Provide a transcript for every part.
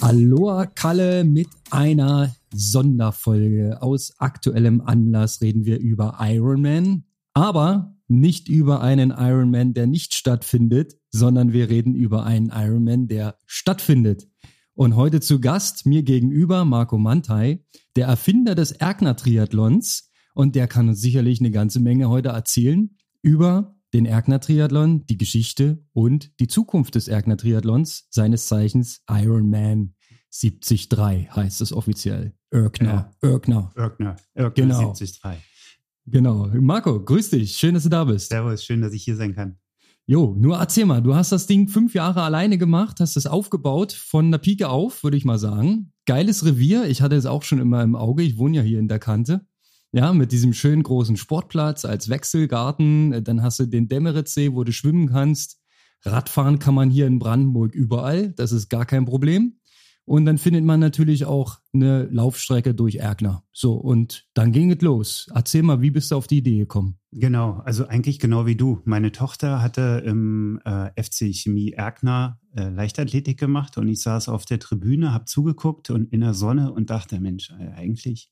Aloha Kalle mit einer Sonderfolge. Aus aktuellem Anlass reden wir über Iron Man, aber nicht über einen Iron Man, der nicht stattfindet, sondern wir reden über einen Iron Man, der stattfindet. Und heute zu Gast mir gegenüber Marco Mantai, der Erfinder des Erkner Triathlons und der kann uns sicherlich eine ganze Menge heute erzählen über den Erkner Triathlon, die Geschichte und die Zukunft des Erkner Triathlons, seines Zeichens Iron Man 73 heißt es offiziell. Erkner, Ja. Erkner. Irkner, Irkner Genau. 73. Genau. Marco, grüß dich. Schön, dass du da bist. Servus, schön, dass ich hier sein kann. Jo, nur erzähl mal, du hast das Ding fünf Jahre alleine gemacht, hast es aufgebaut, von der Pike auf, würde ich mal sagen. Geiles Revier, ich hatte es auch schon immer im Auge, ich wohne ja hier in der Kante. Ja, mit diesem schönen großen Sportplatz als Wechselgarten, dann hast du den Dämmeretsee, wo du schwimmen kannst. Radfahren kann man hier in Brandenburg überall, das ist gar kein Problem. Und dann findet man natürlich auch eine Laufstrecke durch Erkner. So, und dann ging es los. Erzähl mal, wie bist du auf die Idee gekommen? Genau, also eigentlich genau wie du. Meine Tochter hatte im äh, FC Chemie Erkner äh, Leichtathletik gemacht und ich saß auf der Tribüne, hab zugeguckt und in der Sonne und dachte, Mensch, äh, eigentlich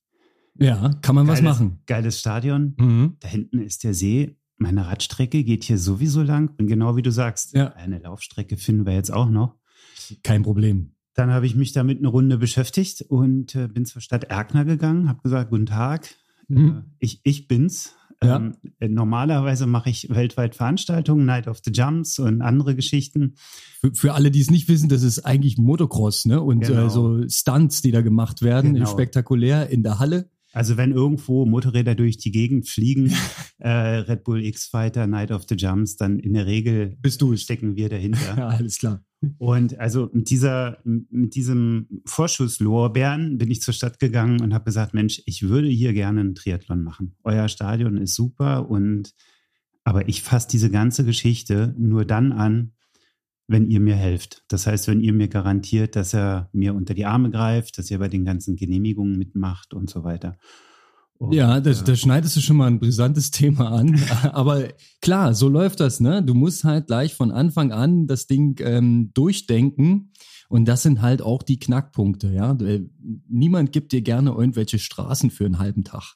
Ja, kann man was geiles, machen. geiles Stadion. Mhm. Da hinten ist der See. Meine Radstrecke geht hier sowieso lang und genau wie du sagst, Ja. eine Laufstrecke finden wir jetzt auch noch. Kein Problem. Dann habe ich mich damit eine Runde beschäftigt und äh, bin zur Stadt Erkner gegangen, habe gesagt, guten Tag, Mhm. äh, ich, ich bin's. Ja. Ähm, äh, normalerweise mache ich weltweit Veranstaltungen, Night of the Jumps und andere Geschichten. Für, für alle, die es nicht wissen, das ist eigentlich Motocross, ne? Und Genau. äh, so Stunts, die da gemacht werden, Genau. spektakulär in der Halle. Also wenn irgendwo Motorräder durch die Gegend fliegen, äh, Red Bull X-Fighter, Night of the Jumps, dann in der Regel Bist du stecken wir dahinter. Ja, alles klar. Und also mit dieser, mit diesem Vorschuss Lorbeeren bin ich zur Stadt gegangen und habe gesagt, Mensch, ich würde hier gerne einen Triathlon machen. Euer Stadion ist super und aber ich fasse diese ganze Geschichte nur dann an, wenn ihr mir helft. Das heißt, wenn ihr mir garantiert, dass er mir unter die Arme greift, dass ihr bei den ganzen Genehmigungen mitmacht und so weiter. Und, Ja, das, äh, das schneidest du schon mal ein brisantes Thema an. Aber klar, so läuft das, ne? Du musst halt gleich von Anfang an das Ding ähm, durchdenken. Und das sind halt auch die Knackpunkte, ja. Äh, Niemand gibt dir gerne irgendwelche Straßen für einen halben Tag.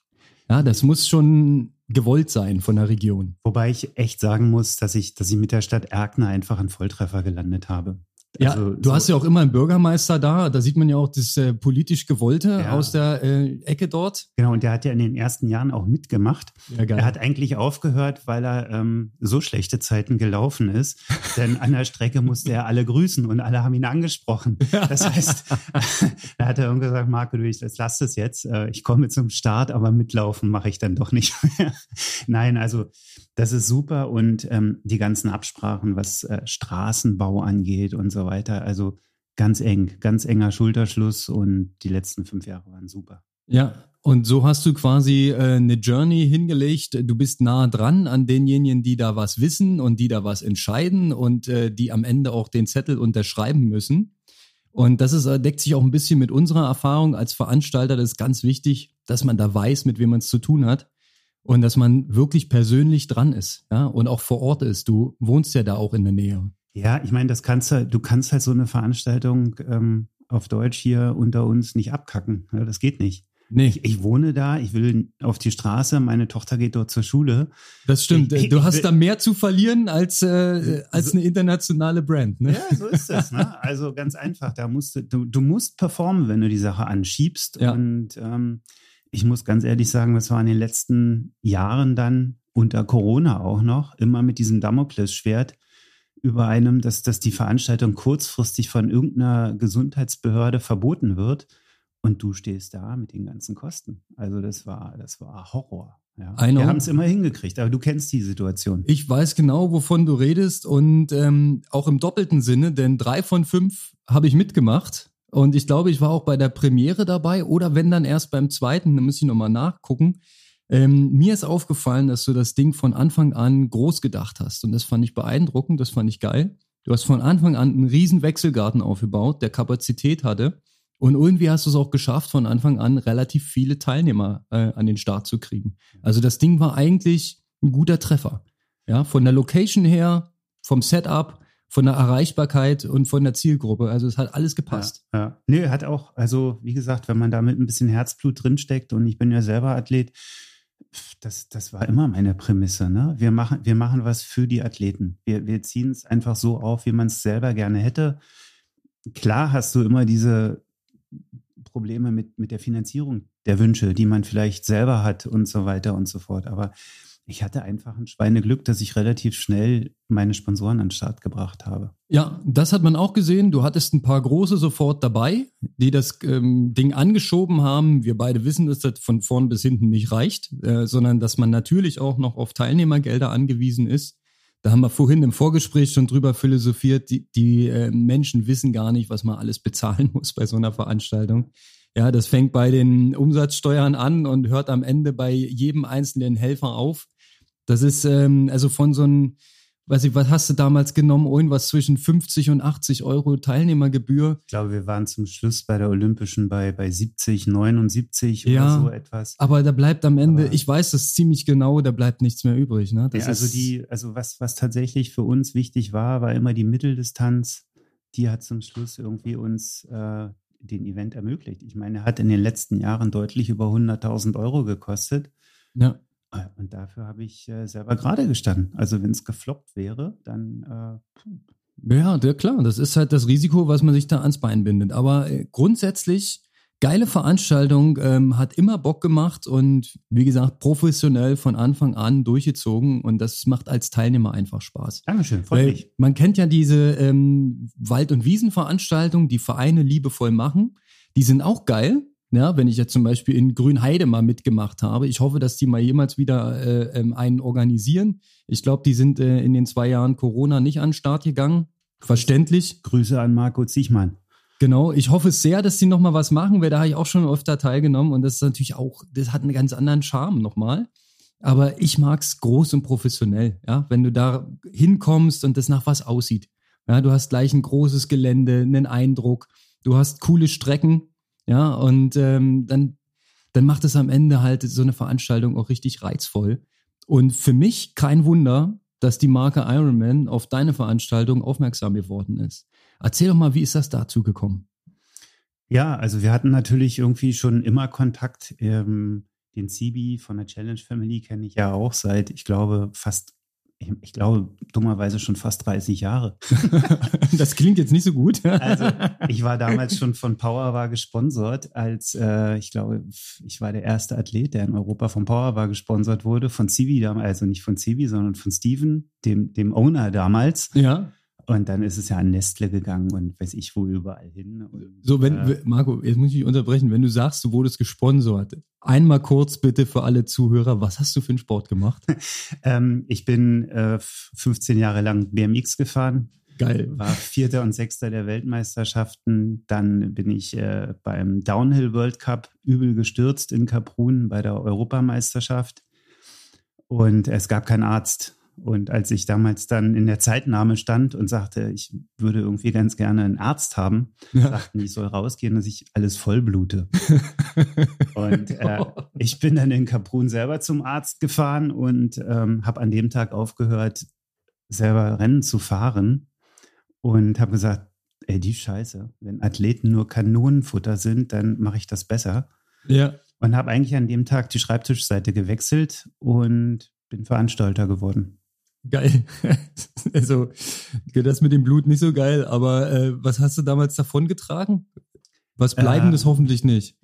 Ja, das muss schon gewollt sein von der Region. Wobei ich echt sagen muss, dass ich, dass ich mit der Stadt Erkner einfach einen Volltreffer gelandet habe. Ja, Also du so- hast ja auch immer einen Bürgermeister da. Da sieht man ja auch das äh, politisch Gewollte Ja. aus der äh, Ecke dort. Genau, und der hat ja in den ersten Jahren auch mitgemacht. Ja. Er hat eigentlich aufgehört, weil er ähm, so schlechte Zeiten gelaufen ist. Denn an der Strecke musste er alle grüßen und alle haben ihn angesprochen. Das heißt, da hat er irgendwie gesagt, Marco, du, ich lass das jetzt. Äh, Ich komme zum Start, aber mitlaufen mache ich dann doch nicht mehr. Nein, also das ist super und ähm, die ganzen Absprachen, was äh, Straßenbau angeht und so weiter. Also ganz eng, ganz enger Schulterschluss und die letzten fünf Jahre waren super. Ja, und so hast du quasi äh, eine Journey hingelegt. Du bist nah dran an denjenigen, die da was wissen und die da was entscheiden und äh, die am Ende auch den Zettel unterschreiben müssen. Und das ist, äh, deckt sich auch ein bisschen mit unserer Erfahrung als Veranstalter. Das ist ganz wichtig, dass man da weiß, mit wem man es zu tun hat und dass man wirklich persönlich dran ist, ja, und auch vor Ort ist. Du wohnst ja da auch in der Nähe. Ja, ich meine, das kannst du, du kannst halt so eine Veranstaltung ähm, auf Deutsch hier unter uns nicht abkacken. Ja, das geht nicht. Nee, Ich, ich wohne da, ich will auf die Straße, meine Tochter geht dort zur Schule. das stimmt. ich- Du hast will- da mehr zu verlieren als, äh, als So- eine internationale Brand, ne? Ja, so ist das. Ne? Also ganz einfach. Da musst du, du, du musst performen, wenn du die Sache anschiebst. Ja. Und ähm, ich muss ganz ehrlich sagen, das war in den letzten Jahren dann unter Corona auch noch immer mit diesem Damoklesschwert über einem, dass, dass die Veranstaltung kurzfristig von irgendeiner Gesundheitsbehörde verboten wird. Und du stehst da mit den ganzen Kosten. Also das war, das war Horror. Ja. Wir haben es immer hingekriegt, aber du kennst die Situation. Ich weiß genau, wovon du redest und ähm, auch im doppelten Sinne, denn drei von fünf habe ich mitgemacht und ich glaube, ich war auch bei der Premiere dabei oder wenn dann erst beim zweiten, dann muss ich nochmal nachgucken. Ähm, mir ist aufgefallen, dass du das Ding von Anfang an groß gedacht hast und das fand ich beeindruckend, das fand ich geil. Du hast von Anfang an einen riesen Wechselgarten aufgebaut, der Kapazität hatte Und irgendwie hast du es auch geschafft, von Anfang an relativ viele Teilnehmer äh, an den Start zu kriegen. Also das Ding war eigentlich ein guter Treffer. Ja, von der Location her, vom Setup, von der Erreichbarkeit und von der Zielgruppe. Also es hat alles gepasst. Ja, ja. Nee, hat auch, also wie gesagt, wenn man da mit ein bisschen Herzblut drinsteckt und ich bin ja selber Athlet, das, das war immer meine Prämisse. Ne? Wir, machen, wir machen was für die Athleten. Wir, wir ziehen es einfach so auf, wie man es selber gerne hätte. Klar hast du immer diese Probleme mit, mit der Finanzierung der Wünsche, die man vielleicht selber hat und so weiter und so fort. Aber ich hatte einfach ein Schweineglück, dass ich relativ schnell meine Sponsoren an den Start gebracht habe. Ja, das hat man auch gesehen. Du hattest ein paar große sofort dabei, die das ähm, Ding angeschoben haben. Wir beide wissen, dass das von vorn bis hinten nicht reicht, äh, sondern dass man natürlich auch noch auf Teilnehmergelder angewiesen ist. Da haben wir vorhin im Vorgespräch schon drüber philosophiert. Die, die äh, Menschen wissen gar nicht, was man alles bezahlen muss bei so einer Veranstaltung. Ja, das fängt bei den Umsatzsteuern an und hört am Ende bei jedem einzelnen Helfer auf. Das ist ähm, also von so einem, weiß ich, was hast du damals genommen? Irgendwas zwischen 50 und 80 Euro Teilnehmergebühr. Ich glaube, wir waren zum Schluss bei der Olympischen bei, bei 70, 79 ja, oder so etwas. Aber da bleibt am Ende, aber ich weiß das ziemlich genau, da bleibt nichts mehr übrig. Ne? Ja, also die, also was, was tatsächlich für uns wichtig war, war immer die Mitteldistanz. Die hat zum Schluss irgendwie uns äh, den Event ermöglicht. Ich meine, er hat in den letzten Jahren deutlich über 100.000 Euro gekostet. Ja. Äh, und dafür habe ich äh, selber gerade gestanden. Also wenn es gefloppt wäre, dann. Äh, ja, der, klar, das ist halt das Risiko, was man sich da ans Bein bindet. Aber äh, grundsätzlich geile Veranstaltung, ähm, hat immer Bock gemacht und wie gesagt, professionell von Anfang an durchgezogen und das macht als Teilnehmer einfach Spaß. Dankeschön, freut mich. Man kennt ja diese ähm, Wald- und Wiesenveranstaltungen, die Vereine liebevoll machen. Die sind auch geil, ja, wenn ich jetzt zum Beispiel in Grünheide mal mitgemacht habe, ich hoffe, dass die mal jemals wieder äh, ähm, einen organisieren. Ich glaube, die sind äh, in den zwei Jahren Corona nicht an den Start gegangen. Verständlich. Grüße an Marco Zichmann. Genau, ich hoffe sehr, dass die nochmal was machen, weil da habe ich auch schon öfter teilgenommen und das ist natürlich auch, das hat einen ganz anderen Charme nochmal. Aber ich mag's groß und professionell, ja, wenn du da hinkommst und das nach was aussieht. Ja, du hast gleich ein großes Gelände, einen Eindruck, du hast coole Strecken, ja, und ähm, dann, dann macht es am Ende halt so eine Veranstaltung auch richtig reizvoll. Und für mich kein Wunder, dass die Marke Ironman auf deine Veranstaltung aufmerksam geworden ist. Erzähl doch mal, wie ist das dazu gekommen? Ja, also wir hatten natürlich irgendwie schon immer Kontakt. Ähm, den Cibi von der Challenge Family kenne ich ja auch seit, ich glaube, fast ich, ich, glaube, dummerweise schon fast 30 Jahre. das klingt jetzt nicht so gut. also, ich war damals schon von Powerbar gesponsert, als äh, ich glaube, ich war der erste Athlet, der in Europa von Powerbar gesponsert wurde, von Civi damals, also nicht von Civi, sondern von Steven, dem, dem Owner damals. Ja. Und dann ist es ja an Nestle gegangen und weiß ich wo überall hin. Und, so, wenn, äh, Marco, jetzt muss ich dich unterbrechen. Wenn du sagst, du wurdest gesponsert, einmal kurz bitte für alle Zuhörer, was hast du für einen Sport gemacht? ähm, ich bin äh, 15 Jahre lang BMX gefahren. Geil. War Vierter und Sechster der Weltmeisterschaften. Dann bin ich äh, beim Downhill World Cup übel gestürzt in Kaprun bei der Europameisterschaft. Und es gab keinen Arzt und als ich damals dann in der Zeitnahme stand und sagte, ich würde irgendwie ganz gerne einen Arzt haben, ja. sagten ich soll rausgehen, dass ich alles vollblute. und äh, ich bin dann in Kaprun selber zum Arzt gefahren und ähm, habe an dem Tag aufgehört, selber Rennen zu fahren und habe gesagt, ey, die Scheiße, wenn Athleten nur Kanonenfutter sind, dann mache ich das besser. Ja. Und habe eigentlich an dem Tag die Schreibtischseite gewechselt und bin Veranstalter geworden. Geil. also, das mit dem Blut nicht so geil, aber äh, was hast du damals davon getragen? Was Bleibendes äh, hoffentlich nicht.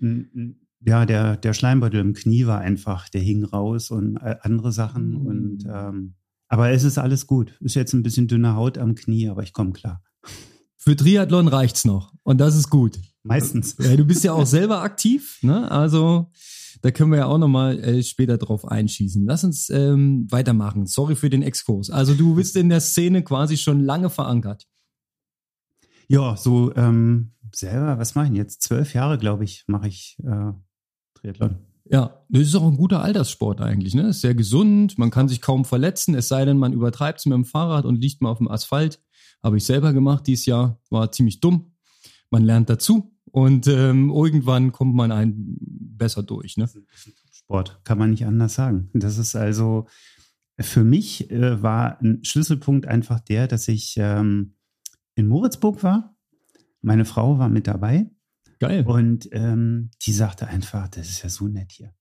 Ja, der, der Schleimbeutel im Knie war einfach, der hing raus und äh, andere Sachen. Mhm. Und ähm, aber es ist alles gut. Ist jetzt ein bisschen dünne Haut am Knie, aber ich komme klar. Für Triathlon reicht's noch. Und das ist gut. Meistens. Ja, du bist ja auch selber aktiv, ne? Also da können wir ja auch nochmal äh, später drauf einschießen. Lass uns ähm, weitermachen. Sorry für den Exkurs. Also du bist in der Szene quasi schon lange verankert. Ja, so ähm, selber, was mache ich jetzt? Zwölf Jahre, glaube ich, mache ich äh, Triathlon. Ja, das ist auch ein guter Alterssport eigentlich. Ne? Ist sehr gesund, man kann sich kaum verletzen, es sei denn, man übertreibt es mit dem Fahrrad und liegt mal auf dem Asphalt. Habe ich selber gemacht dieses Jahr, war ziemlich dumm. Man lernt dazu, Und ähm, irgendwann kommt man ein besser durch. Ne? Sport, kann man nicht anders sagen. Das ist also, für mich äh, war ein Schlüsselpunkt einfach der, dass ich ähm, in Moritzburg war. Meine Frau war mit dabei. Geil. Und ähm, die sagte einfach, das ist ja so nett hier.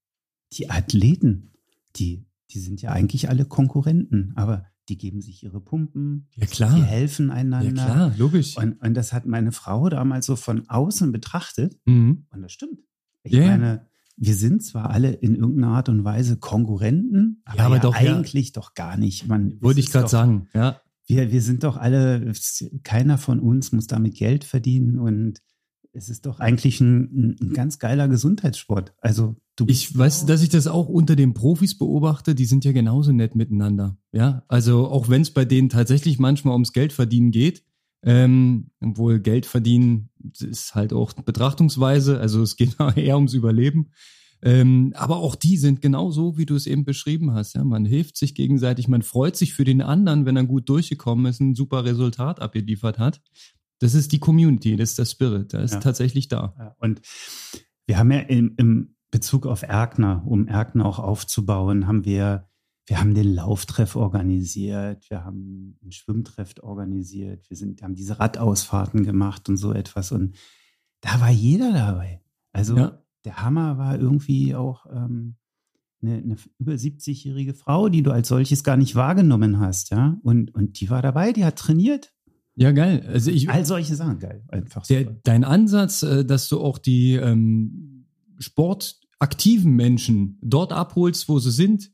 Die Athleten, die, die sind ja eigentlich alle Konkurrenten, aber die geben sich ihre Pumpen, ja, klar. die helfen einander. Ja, klar, logisch. Und, und das hat meine Frau damals so von außen betrachtet. Mhm. Und das stimmt. Ich Ja, ja. meine, wir sind zwar alle in irgendeiner Art und Weise Konkurrenten, aber, Ja, aber ja doch, ja. eigentlich doch gar nicht. Man, Wollte ich gerade sagen. Ja. Wir, wir sind doch alle, keiner von uns muss damit Geld verdienen und es ist doch eigentlich ein, ein, ein ganz geiler Gesundheitssport. Also du Ich weiß, dass ich das auch unter den Profis beobachte, die sind ja genauso nett miteinander. Ja, also auch wenn es bei denen tatsächlich manchmal ums Geld verdienen geht, ähm, obwohl Geld verdienen ist halt auch Betrachtungsweise, also es geht eher ums Überleben. Ähm, aber auch die sind genauso, wie du es eben beschrieben hast. Ja, man hilft sich gegenseitig, man freut sich für den anderen, wenn er gut durchgekommen ist, ein super Resultat abgeliefert hat. Das ist die Community, das ist der Spirit, der ist Ja. tatsächlich da. Ja, Und wir haben ja im, im Bezug auf Erkner, um Erkner auch aufzubauen, haben wir, wir haben den Lauftreff organisiert, wir haben einen Schwimmtreff organisiert, wir sind, haben diese Radausfahrten gemacht und so etwas. Und da war jeder dabei. Also Ja. der Hammer war irgendwie auch ähm, eine, eine über 70-jährige Frau, die du als solches gar nicht wahrgenommen hast, ja. Und, und die war dabei, die hat trainiert. Ja, geil. Also ich, All solche Sachen, geil. Einfach Der, dein Ansatz, äh, dass du auch die ähm, sportaktiven Menschen dort abholst, wo sie sind,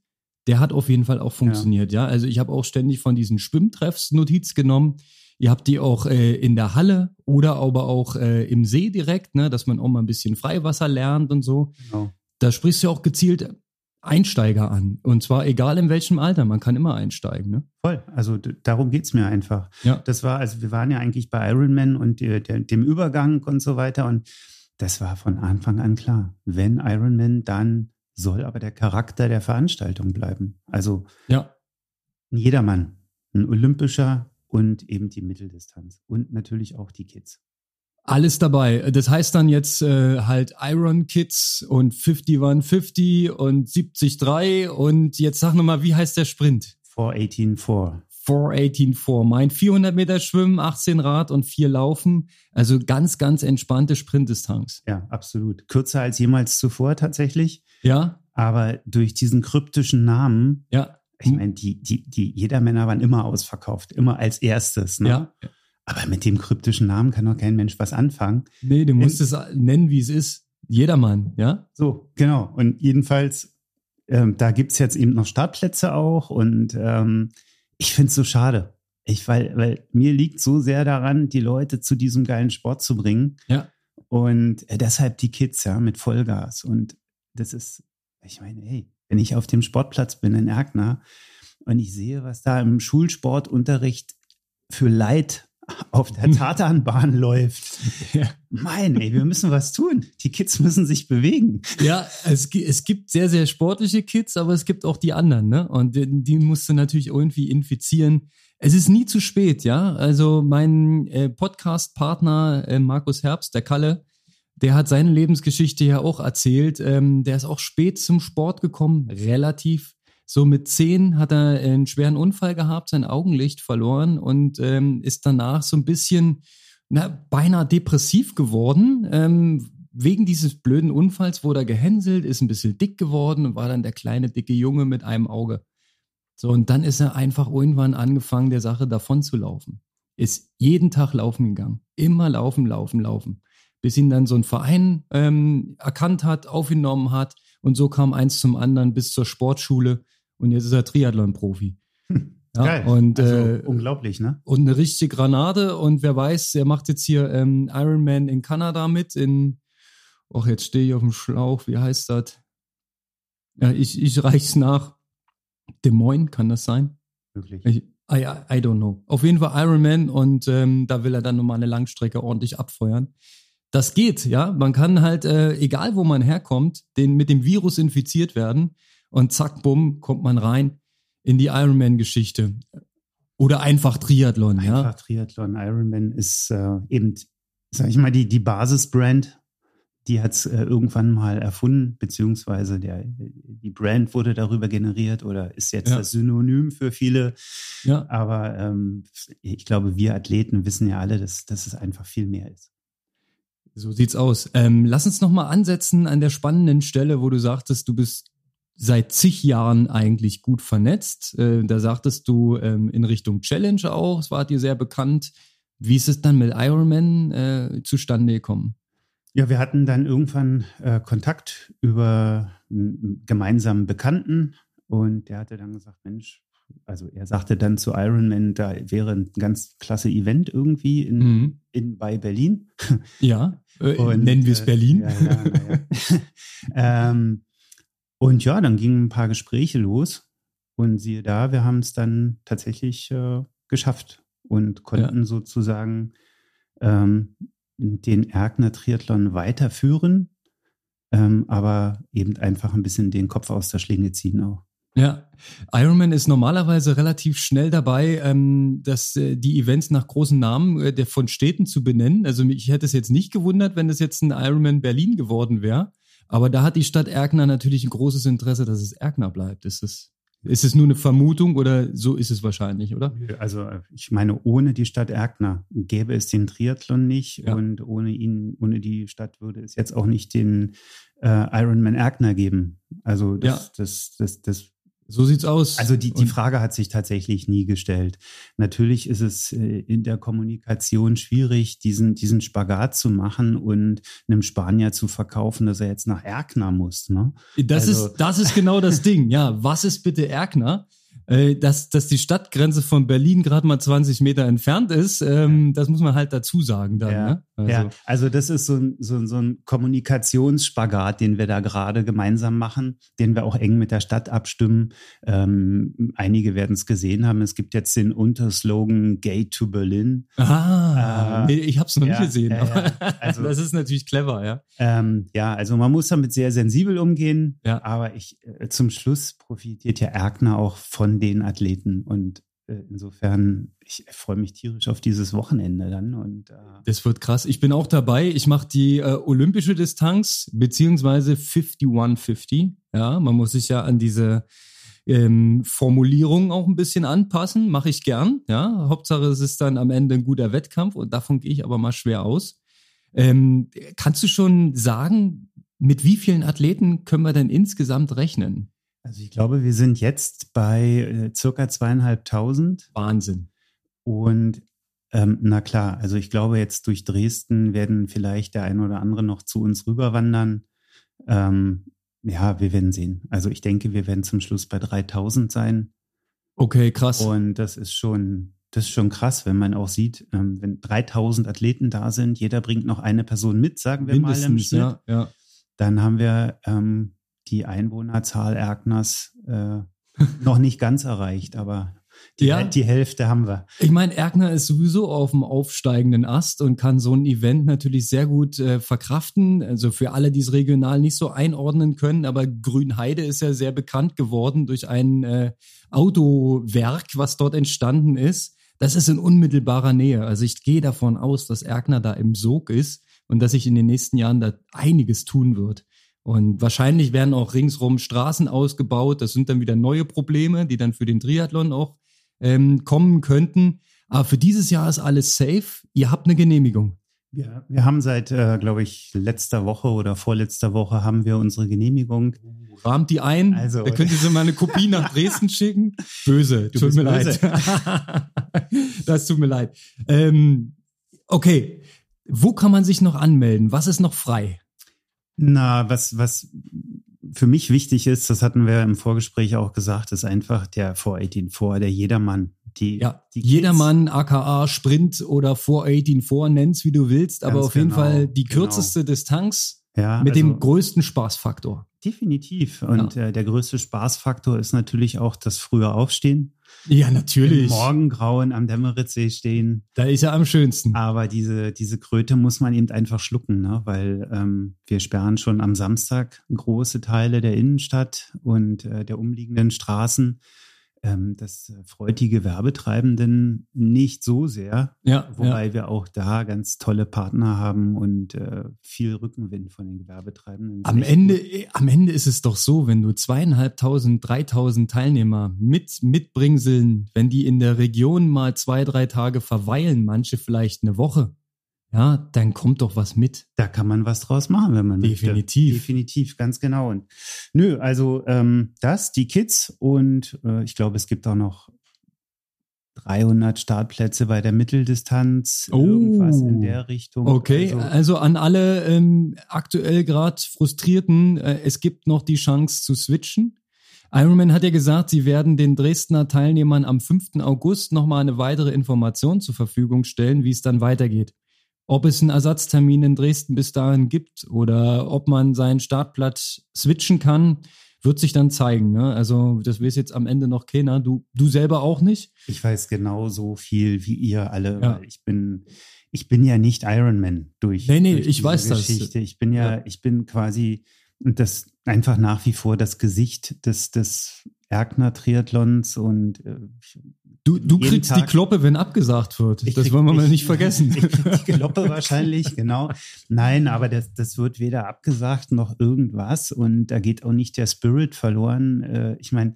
der hat auf jeden Fall auch funktioniert. Ja, also ich habe auch ständig von diesen Schwimmtreffs Notiz genommen. Ihr habt die auch äh, in der Halle oder aber auch äh, im See direkt, ne, dass man auch mal ein bisschen Freiwasser lernt und so. Genau. Da sprichst du auch gezielt Einsteiger an. Und zwar egal in welchem Alter, man kann immer einsteigen. Ne? Voll. Also darum geht's mir einfach. Ja. Das war, also wir waren ja eigentlich bei Ironman und der, der, dem Übergang und so weiter. Und das war von Anfang an klar. Wenn Ironman, dann soll aber der Charakter der Veranstaltung bleiben. Also Ja. ein Jedermann, ein Olympischer und eben die Mitteldistanz. Und natürlich auch die Kids. Alles dabei. Das heißt dann jetzt äh, halt Iron Kids und 5150 und 73 und jetzt sag nochmal, wie heißt der Sprint? 418-4. 418-4. Mein 400 Meter Schwimmen, 18 Rad und 4 Laufen. Also ganz, ganz entspannte Sprintdistanz. Ja, absolut. Kürzer als jemals zuvor tatsächlich. Ja, Aber durch diesen kryptischen Namen ja. Ich meine, die, die, die Jedermänner waren immer ausverkauft, immer als erstes. Ne? Ja. Aber mit dem kryptischen Namen kann doch kein Mensch was anfangen. Nee, du musst es nennen, wie es ist. Jedermann, ja? So, genau. Und jedenfalls, ähm, da gibt's jetzt eben noch Startplätze auch. Und ähm, ich find's so schade. Ich, weil, weil mir liegt so sehr daran, die Leute zu diesem geilen Sport zu bringen. Ja. Und äh, deshalb die Kids, ja, mit Vollgas. Und das ist, ich meine, hey, wenn ich auf dem Sportplatz bin in Erkner und ich sehe, was da im Schulsportunterricht für Leid auf der Tatanbahn läuft. Ja. Mein, ey, wir müssen was tun. Die Kids müssen sich bewegen. Ja, es, es gibt sehr, sehr sportliche Kids, aber es gibt auch die anderen, ne? Und die, die musst du natürlich irgendwie infizieren. Es ist nie zu spät, ja? Also mein äh, Podcast-Partner äh, Markus Herbst, der Kalle, der hat seine Lebensgeschichte ja auch erzählt. Ähm, der ist auch spät zum Sport gekommen, relativ. So mit zehn hat er einen schweren Unfall gehabt, sein Augenlicht verloren und ähm, ist danach so ein bisschen na, beinahe depressiv geworden. Ähm, wegen dieses blöden Unfalls wurde er gehänselt, ist ein bisschen dick geworden und war dann der kleine, dicke Junge mit einem Auge. So, und dann ist er einfach irgendwann angefangen, der Sache davon zu laufen. Ist jeden Tag laufen gegangen. Immer laufen, laufen, laufen. Bis ihn dann so ein Verein ähm, erkannt hat, aufgenommen hat. Und so kam eins zum anderen bis zur Sportschule. Und jetzt ist er Triathlon-Profi. Ja, Geil. Und, also, äh, unglaublich, ne? und eine richtige Granate. Und wer weiß, er macht jetzt hier ähm, Ironman in Kanada mit. In, ach, jetzt stehe ich auf dem Schlauch. Wie heißt das? Ja, ich, ich reich's nach. Des Moines, kann das sein? Wirklich. Ich, I, I don't know. Auf jeden Fall Ironman und ähm, da will er dann nochmal eine Langstrecke ordentlich abfeuern. Das geht, ja. Man kann halt, äh, egal wo man herkommt, den, mit dem Virus infiziert werden und zack, bumm, kommt man rein in die Ironman-Geschichte. Oder einfach Triathlon, ja. Einfach Triathlon, Ironman ist äh, eben sag ich mal, die, die Basisbrand, die hat es äh, irgendwann mal erfunden, beziehungsweise der, die Brand wurde darüber generiert oder ist jetzt ja. das Synonym für viele. Ja. Aber ähm, ich glaube, wir Athleten wissen ja alle, dass, dass es einfach viel mehr ist. So sieht's aus. Ähm, lass uns noch mal ansetzen an der spannenden Stelle, wo du sagtest, du bist seit zig Jahren eigentlich gut vernetzt. Äh, da sagtest du ähm, in Richtung Challenge auch, es war dir sehr bekannt. Wie ist es dann mit Ironman äh, zustande gekommen? Ja, wir hatten dann irgendwann äh, Kontakt über einen gemeinsamen Bekannten und der hatte dann gesagt, Mensch, also er sagte dann zu Ironman, da wäre ein ganz klasse Event irgendwie in, mhm. in bei Berlin. Ja, äh, und, nennen wir es äh, Berlin. Ja, ja, ja. ähm, und ja, dann gingen ein paar Gespräche los und siehe da, wir haben es dann tatsächlich äh, geschafft und konnten sozusagen ähm, den Erkner Triathlon weiterführen, ähm, aber eben einfach ein bisschen den Kopf aus der Schlinge ziehen auch. Ja, Ironman ist normalerweise relativ schnell dabei, ähm, dass äh, die Events nach großen Namen äh, der von Städten zu benennen. Also ich hätte es jetzt nicht gewundert, wenn es jetzt ein Ironman Berlin geworden wäre. Aber da hat die Stadt Erkner natürlich ein großes Interesse, dass es Erkner bleibt. Ist es ist es nur eine Vermutung oder so ist es wahrscheinlich, oder? Also ich meine, ohne die Stadt Erkner gäbe es den Triathlon nicht ja. und ohne ihn, ohne die Stadt würde es jetzt auch nicht den äh, Ironman Erkner geben. Also das, ja. das, das, das so sieht's aus. Also die, die Frage hat sich tatsächlich nie gestellt. Natürlich ist es äh, in der Kommunikation schwierig, diesen, diesen Spagat zu machen und einem Spanier zu verkaufen, dass er jetzt nach Erkner muss. Ne? Das, also, ist, das ist genau das Ding. Ja, was ist bitte Erkner? Äh, dass, dass die Stadtgrenze von Berlin gerade mal 20 Meter entfernt ist, ähm, das muss man halt dazu sagen dann. Ja, ne? Also. ja. also das ist so ein, so, so ein Kommunikationsspagat, den wir da gerade gemeinsam machen, den wir auch eng mit der Stadt abstimmen. Ähm, einige werden es gesehen haben. Es gibt jetzt den Unterslogan Gate to Berlin. Ah, äh, nee, ich habe es noch ja, nicht gesehen. Ja, also, das ist natürlich clever, ja. Ähm, ja, also man muss damit sehr sensibel umgehen. Ja. Aber ich äh, zum Schluss profitiert ja Erkner auch von den Athleten. Und insofern, ich freue mich tierisch auf dieses Wochenende dann. Und, äh das wird krass. Ich bin auch dabei. Ich mache die äh, olympische Distanz beziehungsweise 5150. Ja, man muss sich ja an diese ähm, Formulierung auch ein bisschen anpassen. Mache ich gern. Ja, Hauptsache es ist dann am Ende ein guter Wettkampf und davon gehe ich aber mal schwer aus. Ähm, kannst du schon sagen, mit wie vielen Athleten können wir denn insgesamt rechnen? Also ich glaube, wir sind jetzt bei äh, circa zweieinhalbtausend. Wahnsinn. Und ähm, na klar, also ich glaube, jetzt durch Dresden werden vielleicht der ein oder andere noch zu uns rüberwandern. Ähm, ja, wir werden sehen. Also ich denke, wir werden zum Schluss bei 3000 sein. Okay, krass. Und das ist schon, das ist schon krass, wenn man auch sieht, ähm, wenn 3000 Athleten da sind, jeder bringt noch eine Person mit, sagen wir Mindestens, mal im Schnitt. Ja, ja. Dann haben wir ähm, die Einwohnerzahl Erkners äh, noch nicht ganz erreicht, aber die, ja. die Hälfte haben wir. Ich meine, Erkner ist sowieso auf dem aufsteigenden Ast und kann so ein Event natürlich sehr gut äh, verkraften. Also für alle, die es regional nicht so einordnen können, aber Grünheide ist ja sehr bekannt geworden durch ein äh, Autowerk, was dort entstanden ist. Das ist in unmittelbarer Nähe. Also ich gehe davon aus, dass Erkner da im Sog ist und dass sich in den nächsten Jahren da einiges tun wird. Und wahrscheinlich werden auch ringsrum Straßen ausgebaut. Das sind dann wieder neue Probleme, die dann für den Triathlon auch ähm, kommen könnten. Aber für dieses Jahr ist alles safe. Ihr habt eine Genehmigung. Ja, wir haben seit, äh, glaube ich, letzter Woche oder vorletzter Woche haben wir unsere Genehmigung. Rahmt die ein? Also, da könnt ihr mal eine Kopie nach Dresden schicken. Böse, du tut mir böse. leid. das tut mir leid. Ähm, okay, wo kann man sich noch anmelden? Was ist noch frei? Na, was, was für mich wichtig ist, das hatten wir im Vorgespräch auch gesagt, ist einfach der 418-4, der Jedermann. Die, ja, die Jedermann, aka Sprint oder 418-4, nenn's wie du willst, aber auf genau, jeden Fall die genau. kürzeste genau. Distanz ja, mit also, dem größten Spaßfaktor. Definitiv. Und ja. äh, der größte Spaßfaktor ist natürlich auch das frühe Aufstehen. Ja, natürlich. Im Morgengrauen am Dämmeritzsee stehen. Da ist er am schönsten. Aber diese, diese Kröte muss man eben einfach schlucken, ne? weil ähm, wir sperren schon am Samstag große Teile der Innenstadt und äh, der umliegenden Straßen. Ähm, das freut die Gewerbetreibenden nicht so sehr. Ja, wobei ja. wir auch da ganz tolle Partner haben und äh, viel Rückenwind von den Gewerbetreibenden. Am Ende, gut. am Ende ist es doch so, wenn du zweieinhalbtausend, dreitausend Teilnehmer mit mitbringseln, wenn die in der Region mal zwei, drei Tage verweilen, manche vielleicht eine Woche, ja, dann kommt doch was mit. Da kann man was draus machen, wenn man Definitiv. Möchte. Definitiv, ganz genau. Und nö, also ähm, das, die Kids und äh, ich glaube, es gibt auch noch 300 Startplätze bei der Mitteldistanz, oh, irgendwas in der Richtung. Okay, also, also an alle ähm, aktuell gerade Frustrierten, äh, es gibt noch die Chance zu switchen. Ironman hat ja gesagt, sie werden den Dresdner Teilnehmern am 5. August nochmal eine weitere Information zur Verfügung stellen, wie es dann weitergeht ob es einen Ersatztermin in Dresden bis dahin gibt oder ob man seinen Startplatz switchen kann, wird sich dann zeigen. Ne? Also das weiß jetzt am Ende noch keiner. Du, du selber auch nicht? Ich weiß genauso viel wie ihr alle. Ja. Ich bin, ich bin ja nicht Ironman durch. Nee, nee, durch ich weiß Geschichte. das. Ich bin ja, ja, ich bin quasi das einfach nach wie vor das Gesicht des, des Erkner Triathlons und äh, Du, du kriegst Tag, die Kloppe, wenn abgesagt wird. Das krieg, wollen wir mal nicht vergessen. Ich krieg die Kloppe wahrscheinlich, genau. Nein, aber das, das wird weder abgesagt noch irgendwas und da geht auch nicht der Spirit verloren. Äh, ich meine,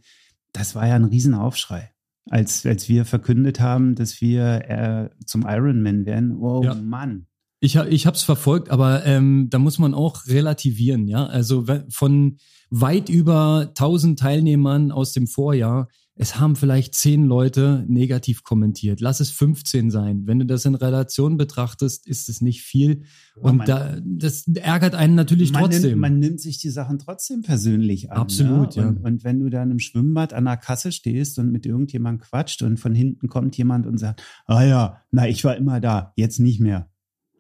das war ja ein Riesenaufschrei. Als, als wir verkündet haben, dass wir äh, zum Ironman werden. Oh ja. Mann. Ich, ich habe es verfolgt, aber ähm, da muss man auch relativieren, ja. Also von weit über 1000 Teilnehmern aus dem Vorjahr es haben vielleicht zehn Leute negativ kommentiert. Lass es 15 sein. Wenn du das in Relation betrachtest, ist es nicht viel. Und man, da, das ärgert einen natürlich man trotzdem. Nimmt, man nimmt sich die Sachen trotzdem persönlich an. Absolut, ne? ja. Und, und, wenn du dann im Schwimmbad an der Kasse stehst und mit irgendjemandem quatscht und von hinten kommt jemand und sagt, ah ja, na, ich war immer da, jetzt nicht mehr.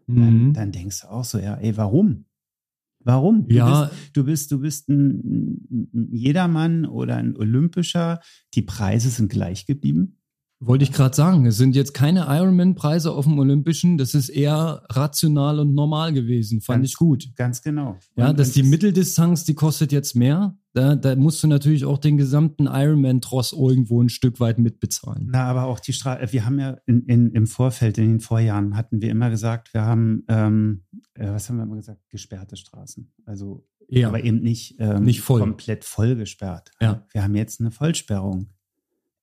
Mhm. Dann, dann denkst du auch so, ja, ey, warum? Warum? Du ja. Bist, du bist, du bist ein, ein Jedermann oder ein Olympischer. Die Preise sind gleich geblieben. Wollte ich gerade sagen, es sind jetzt keine Ironman-Preise auf dem Olympischen, das ist eher rational und normal gewesen, fand ganz, ich gut. Ganz genau. Ja, dass die Mitteldistanz, die kostet jetzt mehr, da, da musst du natürlich auch den gesamten Ironman-Tross irgendwo ein Stück weit mitbezahlen. Na, aber auch die Straße, wir haben ja in, in, im Vorfeld, in den Vorjahren, hatten wir immer gesagt, wir haben, ähm, äh, was haben wir immer gesagt, gesperrte Straßen. Also, ja. aber eben nicht, ähm, nicht voll. komplett voll gesperrt. Ja. Wir haben jetzt eine Vollsperrung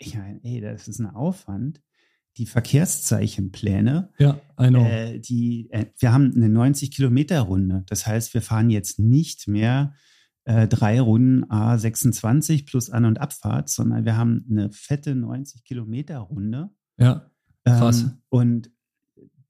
ich meine, ey, das ist ein Aufwand. Die Verkehrszeichenpläne, ja, know. Äh, die, äh, wir haben eine 90 Kilometer Runde. Das heißt, wir fahren jetzt nicht mehr äh, drei Runden A26 plus An- und Abfahrt, sondern wir haben eine fette 90 Kilometer Runde. Ja, krass. Ähm, und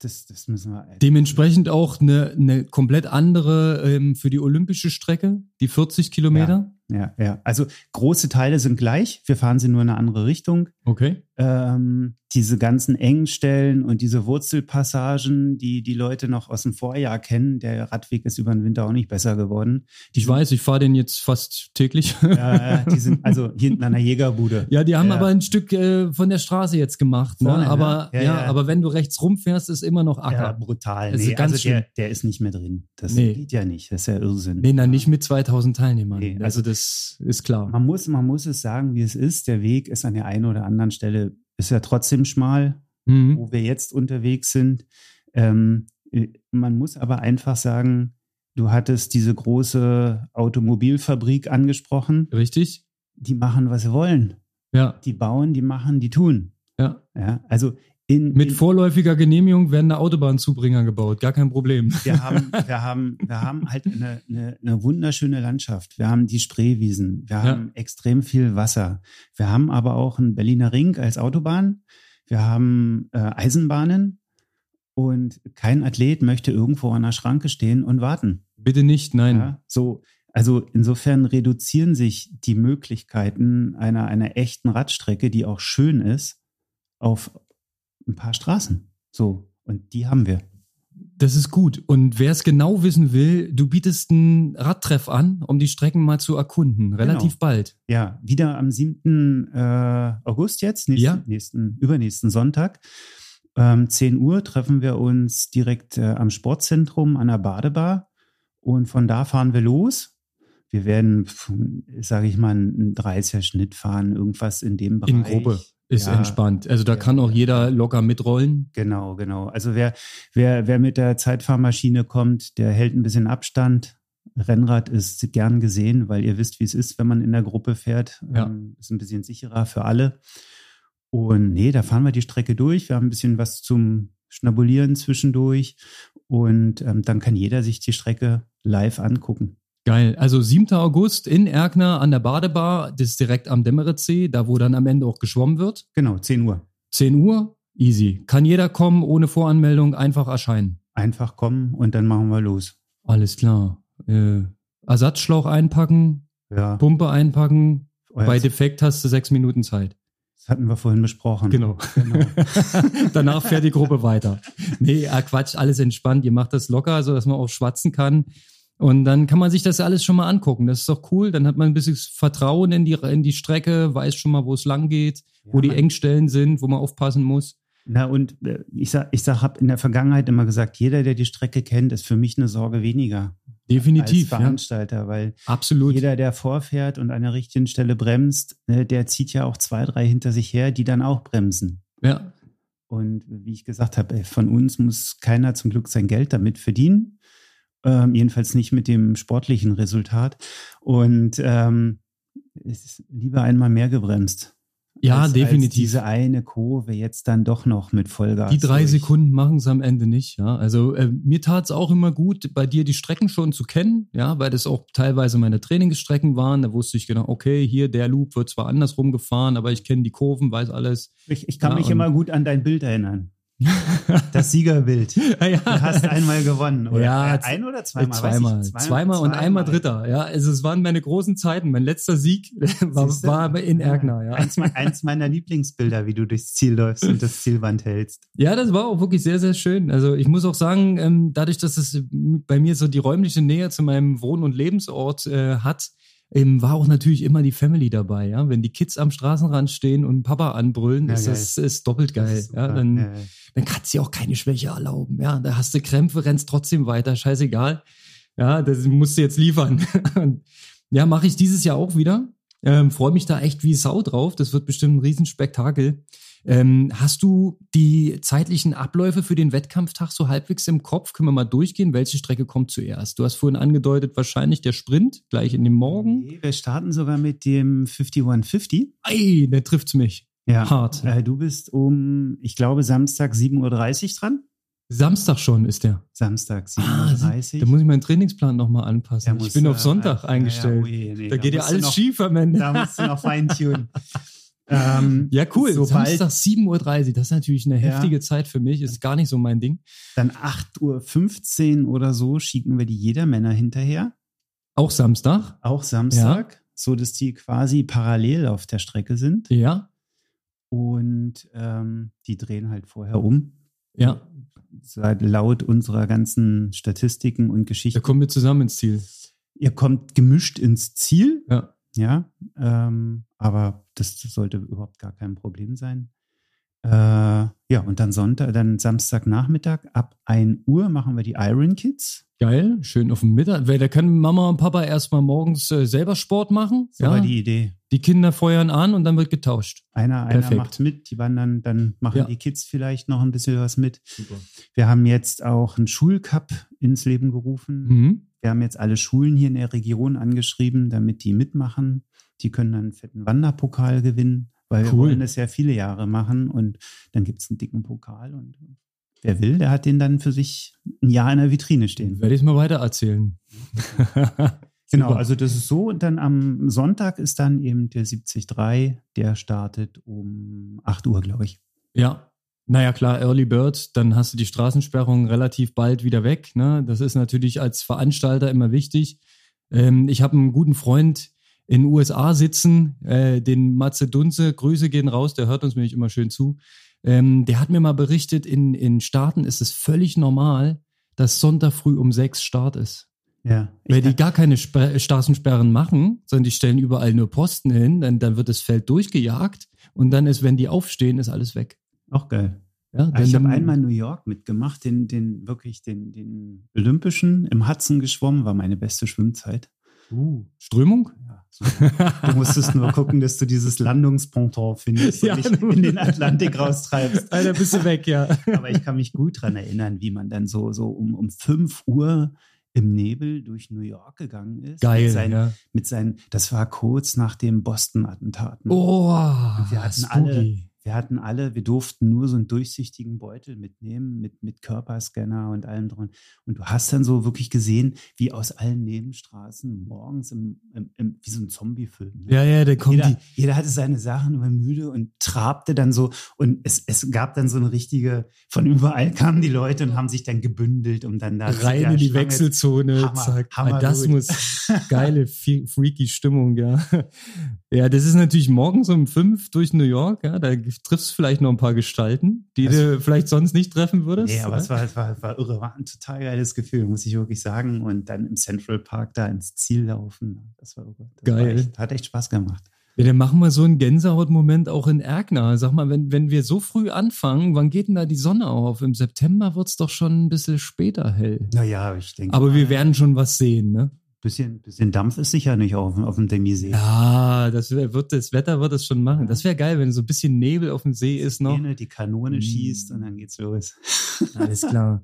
das, das müssen wir. Dementsprechend auch eine, eine komplett andere ähm, für die olympische Strecke, die 40 Kilometer. Ja, ja. Also große Teile sind gleich. Wir fahren sie nur in eine andere Richtung. Okay. Ähm, diese ganzen engen Stellen und diese Wurzelpassagen, die die Leute noch aus dem Vorjahr kennen, der Radweg ist über den Winter auch nicht besser geworden. Die ich weiß, ich fahre den jetzt fast täglich. Ja, die sind also hinten an der Jägerbude. Ja, die haben ja. aber ein Stück äh, von der Straße jetzt gemacht. Ne? Vorne, aber ja, ja, aber wenn du rechts rumfährst, ist immer noch Acker. Ja, brutal. Das nee, also der, der ist nicht mehr drin. Das Nee. geht ja nicht. Das ist ja Irrsinn. Nee, na, nicht mit 2000 Teilnehmern. Nee, also das ist klar. Man muss, man muss es sagen, wie es ist. Der Weg ist an der einen oder anderen Stelle, ist ja trotzdem schmal, Mhm. wo wir jetzt unterwegs sind. Ähm, äh, man muss aber einfach sagen, du hattest diese große Automobilfabrik angesprochen. Richtig? Die machen, was sie wollen. Ja, Die bauen, die machen, die tun. ja. Ja, also in, Mit in, vorläufiger Genehmigung werden da Autobahnzubringer gebaut. Gar kein Problem. wir haben, wir haben, wir haben halt eine, eine, eine wunderschöne Landschaft. Wir haben die Spreewiesen. Wir haben extrem viel Wasser. Wir haben aber auch einen Berliner Ring als Autobahn. Wir haben äh, Eisenbahnen. Und kein Athlet möchte irgendwo an der Schranke stehen und warten. Bitte nicht, nein. Ja, so, also insofern reduzieren sich die Möglichkeiten einer, einer echten Radstrecke, die auch schön ist, auf ein paar Straßen. So. Und die haben wir. Das ist gut. Und wer es genau wissen will, du bietest einen Radtreff an, um die Strecken mal zu erkunden. Relativ Genau. bald. Ja, wieder am 7. Äh, August jetzt, nächsten, Ja. nächsten, übernächsten Sonntag. Ähm, 10 Uhr treffen wir uns direkt äh, am Sportzentrum an der Badebar und von da fahren wir los. wir werden, sage ich mal, einen 30er Schnitt fahren, irgendwas in dem Bereich. In Gruppe ist ja, entspannt. Also da ja, kann auch jeder locker mitrollen. Genau, genau. Also wer, wer, wer mit der Zeitfahrmaschine kommt, der hält ein bisschen Abstand. Rennrad ist gern gesehen, weil ihr wisst, wie es ist, wenn man in der Gruppe fährt. Ja. Ähm, ist ein bisschen sicherer für alle. Und nee, da fahren wir die Strecke durch. Wir haben ein bisschen was zum Schnabulieren zwischendurch. Und ähm, dann kann jeder sich die Strecke live angucken. Geil. Also 7. August in Erkner an der Badebar, das ist direkt am Demmeritzsee, da wo dann am Ende auch geschwommen wird. Genau, 10 Uhr. 10 Uhr, easy. Kann jeder kommen, ohne Voranmeldung, einfach erscheinen. Einfach kommen und dann machen wir los. Alles klar. Äh, Ersatzschlauch einpacken, ja. Pumpe einpacken. Euer Bei Defekt hast du sechs Minuten Zeit. Das hatten wir vorhin besprochen. Genau. genau. Danach fährt die Gruppe weiter. Nee, Quatsch, alles entspannt. Ihr macht das locker, so dass man auch schwatzen kann. Und dann kann man sich das alles schon mal angucken. Das ist doch cool. Dann hat man ein bisschen Vertrauen in die, in die Strecke, weiß schon mal, wo es lang geht, ja, wo die Engstellen sind, wo man aufpassen muss. Na, und äh, ich sag, ich sag, habe in der Vergangenheit immer gesagt, jeder, der die Strecke kennt, ist für mich eine Sorge weniger. Definitiv. Als Veranstalter, ja. weil Absolut. jeder, der vorfährt und an der richtigen Stelle bremst, ne, der zieht ja auch zwei, drei hinter sich her, die dann auch bremsen. Ja. Und wie ich gesagt habe, von uns muss keiner zum Glück sein Geld damit verdienen. Ähm, jedenfalls nicht mit dem sportlichen Resultat. Und ähm, es ist lieber einmal mehr gebremst. Ja, als, definitiv. Als diese eine Kurve jetzt dann doch noch mit Vollgas. Die drei durch. Sekunden machen es am Ende nicht, ja. Also äh, mir tat es auch immer gut, bei dir die Strecken schon zu kennen, ja, weil das auch teilweise meine Trainingsstrecken waren. Da wusste ich genau, okay, hier der Loop wird zwar andersrum gefahren, aber ich kenne die Kurven, weiß alles. Ich, ich kann ja, mich immer gut an dein Bild erinnern. Das Siegerbild. ja. Du hast einmal gewonnen, oder? Ja, ein oder zweimal? Zweimal. Zweimal, zweimal und einmal Dritter. Ja, also es waren meine großen Zeiten. Mein letzter Sieg war, war in Erkner. Ja. Eins, eins, meiner Lieblingsbilder, wie du durchs Ziel läufst und das Zielwand hältst. Ja, das war auch wirklich sehr, sehr schön. Also ich muss auch sagen, ähm, dadurch, dass es bei mir so die räumliche Nähe zu meinem Wohn- und Lebensort äh, hat, ähm, war auch natürlich immer die Family dabei, ja. Wenn die Kids am Straßenrand stehen und Papa anbrüllen, ja, ist geil. das ist doppelt geil. Ist ja, dann, ja, dann kannst du dir auch keine Schwäche erlauben. Ja, da hast du Krämpfe, rennst trotzdem weiter, scheißegal. Ja, das musst du jetzt liefern. ja, mache ich dieses Jahr auch wieder. Ähm, Freue mich da echt wie Sau drauf. Das wird bestimmt ein Riesenspektakel. Ähm, hast du die zeitlichen Abläufe für den Wettkampftag so halbwegs im Kopf? Können wir mal durchgehen? Welche Strecke kommt zuerst? Du hast vorhin angedeutet, wahrscheinlich der Sprint gleich in dem Morgen. Nee, wir starten sogar mit dem 5150. Ey, der trifft's mich. Ja. Hart. Äh, du bist um, ich glaube, Samstag 7.30 Uhr dran. Samstag schon ist der. Samstag 7.30 Uhr. da muss ich meinen Trainingsplan nochmal anpassen. ich bin auf Sonntag äh, eingestellt. Ja, ja, oh nee, da, da geht ja alles noch, schief am Ende. Da musst du noch feintunen. Ähm, ja, cool. Sobald, Samstag 7.30 Uhr, das ist natürlich eine heftige ja, Zeit für mich, ist gar nicht so mein Ding. Dann 8.15 Uhr oder so schicken wir die Jedermänner hinterher. Auch Samstag? Auch Samstag, ja. so dass die quasi parallel auf der Strecke sind. Ja. Und ähm, die drehen halt vorher um. Ja. Seit laut unserer ganzen Statistiken und Geschichten. Da kommen wir zusammen ins Ziel. Ihr kommt gemischt ins Ziel. Ja. Ja. Ähm, aber das, das, sollte überhaupt gar kein Problem sein. Äh, ja, und dann Sonntag, dann Samstagnachmittag ab 1 Uhr machen wir die Iron Kids. Geil, schön auf dem Mittag. Weil da können Mama und Papa erstmal morgens äh, selber Sport machen. So ja. war die Idee. Die Kinder feuern an und dann wird getauscht. Einer, einer macht mit, die wandern, dann machen ja. die Kids vielleicht noch ein bisschen was mit. Super. Wir haben jetzt auch einen Schulcup ins Leben gerufen. Mhm. Wir haben jetzt alle Schulen hier in der Region angeschrieben, damit die mitmachen. Die können dann einen fetten Wanderpokal gewinnen, weil cool. wir wollen das ja viele Jahre machen und dann gibt es einen dicken Pokal und wer will, der hat den dann für sich ein Jahr in der Vitrine stehen. Werde ich es mal weiter erzählen. genau, also das ist so. Und dann am Sonntag ist dann eben der 73, der startet um 8 Uhr, glaube ich. Ja, naja, klar, Early Bird, dann hast du die Straßensperrung relativ bald wieder weg. Ne? Das ist natürlich als Veranstalter immer wichtig. Ähm, ich habe einen guten Freund, in den USA sitzen, äh, den Matze Dunze, Grüße gehen raus, der hört uns nämlich immer schön zu. Ähm, der hat mir mal berichtet, in, in Staaten ist es völlig normal, dass Sonntag früh um sechs Start ist. Ja. Weil die gar keine Sper Straßensperren machen, sondern die stellen überall nur Posten hin, dann, dann wird das Feld durchgejagt und dann ist, wenn die aufstehen, ist alles weg. Auch geil. Ja, denn, ich habe einmal New York mitgemacht, den, den wirklich den, den Olympischen im Hudson geschwommen, war meine beste Schwimmzeit. Uh, Strömung? Ja. Du musstest nur gucken, dass du dieses Landungsponton findest Ja, und dich in den Atlantik raustreibst. Alter, bist du weg, ja. Aber ich kann mich gut dran erinnern, wie man dann so, so um, um 5 Uhr im Nebel durch New York gegangen ist. Geil, Mit seinen, ja. mit seinen, das war kurz nach dem Boston-Attentaten. Oh, wir hatten alle, wir hatten alle, wir durften nur so einen durchsichtigen Beutel mitnehmen, mit, mit Körperscanner und allem dran. Und du hast dann so wirklich gesehen, wie aus allen Nebenstraßen morgens im, im, im wie so ein Zombie-Film. Ne? Ja, ja, der kommt Jeder, die. jeder hatte seine Sachen, war müde und trabte dann so. Und es, es gab dann so eine richtige, von überall kamen die Leute und haben sich dann gebündelt, um dann da Rein in die Wechselzone, Hammer, zack. Hammer Ah, das gut. muss geile, freaky Stimmung, ja. Ja, das ist natürlich morgens um fünf durch New York, ja. Da triffst vielleicht noch ein paar Gestalten, die Also- du vielleicht sonst nicht treffen würdest. Nee, aber ja? es war, es war, es war irre, war ein total geiles Gefühl, muss ich wirklich sagen. Und dann im Central Park da ins Ziel laufen, das war irre. Das Geil. War echt, hat echt Spaß gemacht. Ja, dann machen wir so einen Gänsehautmoment auch in Erkner. Sag mal, wenn, wenn wir so früh anfangen, wann geht denn da die Sonne auf? Im September wird's doch schon ein bisschen später hell. Naja, ich denke. Aber wir mal, werden schon was sehen, ne? Bisschen, bisschen Dampf ist sicher nicht auf, auf dem Demisee. Ja, das wird, das Wetter wird es schon machen. Das wäre geil, wenn so ein bisschen Nebel auf dem See ist noch. Szene, die Kanone Mm. schießt und dann geht's los. Alles klar.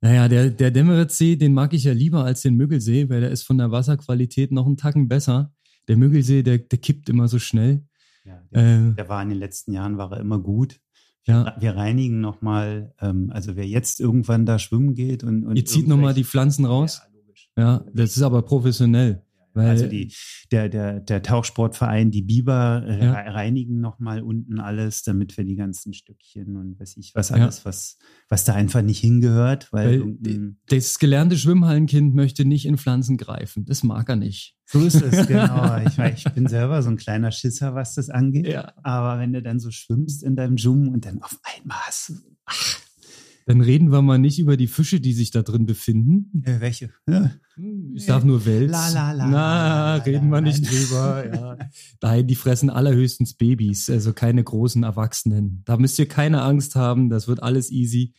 Naja, der, der Demmeritzsee, den mag ich ja lieber als den Müggelsee, weil der ist von der Wasserqualität noch einen Tacken besser. Der Müggelsee, der, der kippt immer so schnell. Ja, der, Äh, der war in den letzten Jahren war er immer gut. ja, Wir reinigen nochmal, ähm, also wer jetzt irgendwann da schwimmen geht und, und ihr zieht nochmal die Pflanzen raus. Ja. Ja, das ist aber professionell. Weil, Also die, der, der, der Tauchsportverein, die Biber äh, Ja. reinigen nochmal unten alles, damit wir die ganzen Stückchen und weiß ich was Ja. alles, was, was da einfach nicht hingehört, weil, Weil das gelernte Schwimmhallenkind möchte nicht in Pflanzen greifen. Das mag er nicht. so ist es, genau. Ich, ich bin selber so ein kleiner Schisser, was das angeht. Ja. Aber wenn du dann so schwimmst in deinem Dschungel und dann auf einmal hast du, Dann reden wir mal nicht über die Fische, die sich da drin befinden. äh, welche? Ja. Hm, Ich sag nur Wels. La, la, la, Na, reden wir nicht nein. drüber. Ja. Nein, die fressen allerhöchstens Babys, also keine großen Erwachsenen. Da müsst ihr keine Angst haben, das wird alles easy.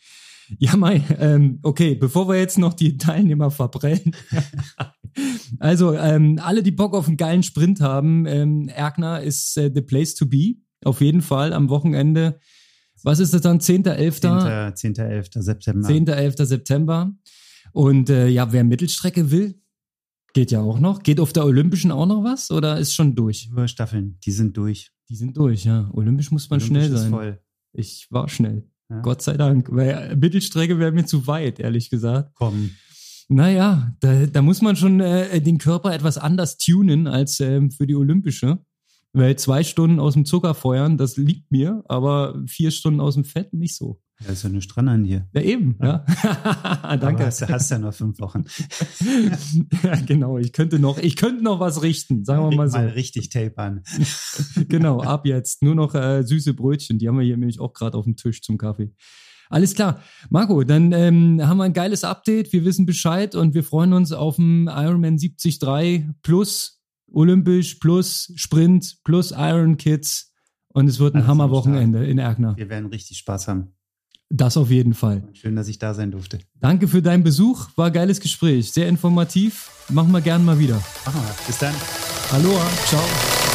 Ja, Mai, ähm, okay, bevor wir jetzt noch die Teilnehmer verbrennen. also, ähm, alle, die Bock auf einen geilen Sprint haben, ähm, Erkner ist äh, the place to be. Auf jeden Fall am Wochenende. Was ist das dann? 10.11.? 10. 10. 11. September. 10. 11. September. Und äh, ja, wer Mittelstrecke will, geht ja auch noch. Geht auf der Olympischen auch noch was oder ist schon durch? Über Staffeln, die sind durch. Die sind durch, ja. Olympisch muss man Olympisch schnell ist sein. Voll. Ich war schnell. Ja. Gott sei Dank. Weil Mittelstrecke wäre mir zu weit, ehrlich gesagt. Komm. Naja, da, da muss man schon äh, den Körper etwas anders tunen als ähm, für die Olympische. Weil zwei Stunden aus dem Zucker feuern, das liegt mir, aber vier Stunden aus dem Fett nicht so. Da ist ja eine Strand an dir. Ja, eben, ja. Aber Danke. Hast, du- hast ja noch fünf Wochen. ja, genau. Ich könnte noch, ich könnte noch was richten, sagen wir mal so. Mal richtig Tape an. genau, ab jetzt. Nur noch äh, süße Brötchen. Die haben wir hier nämlich auch gerade auf dem Tisch zum Kaffee. Alles klar. Marco, dann ähm, haben wir ein geiles Update. Wir wissen Bescheid und wir freuen uns auf dem Ironman 73 plus Olympisch plus Sprint plus Iron Kids. Und es wird ein Hammerwochenende in Erkner. Wir werden richtig Spaß haben. Das auf jeden Fall. Schön, dass ich da sein durfte. Danke für deinen Besuch. War ein geiles Gespräch. Sehr informativ. Machen wir gern mal wieder. Machen wir. Bis dann. Aloha. Ciao.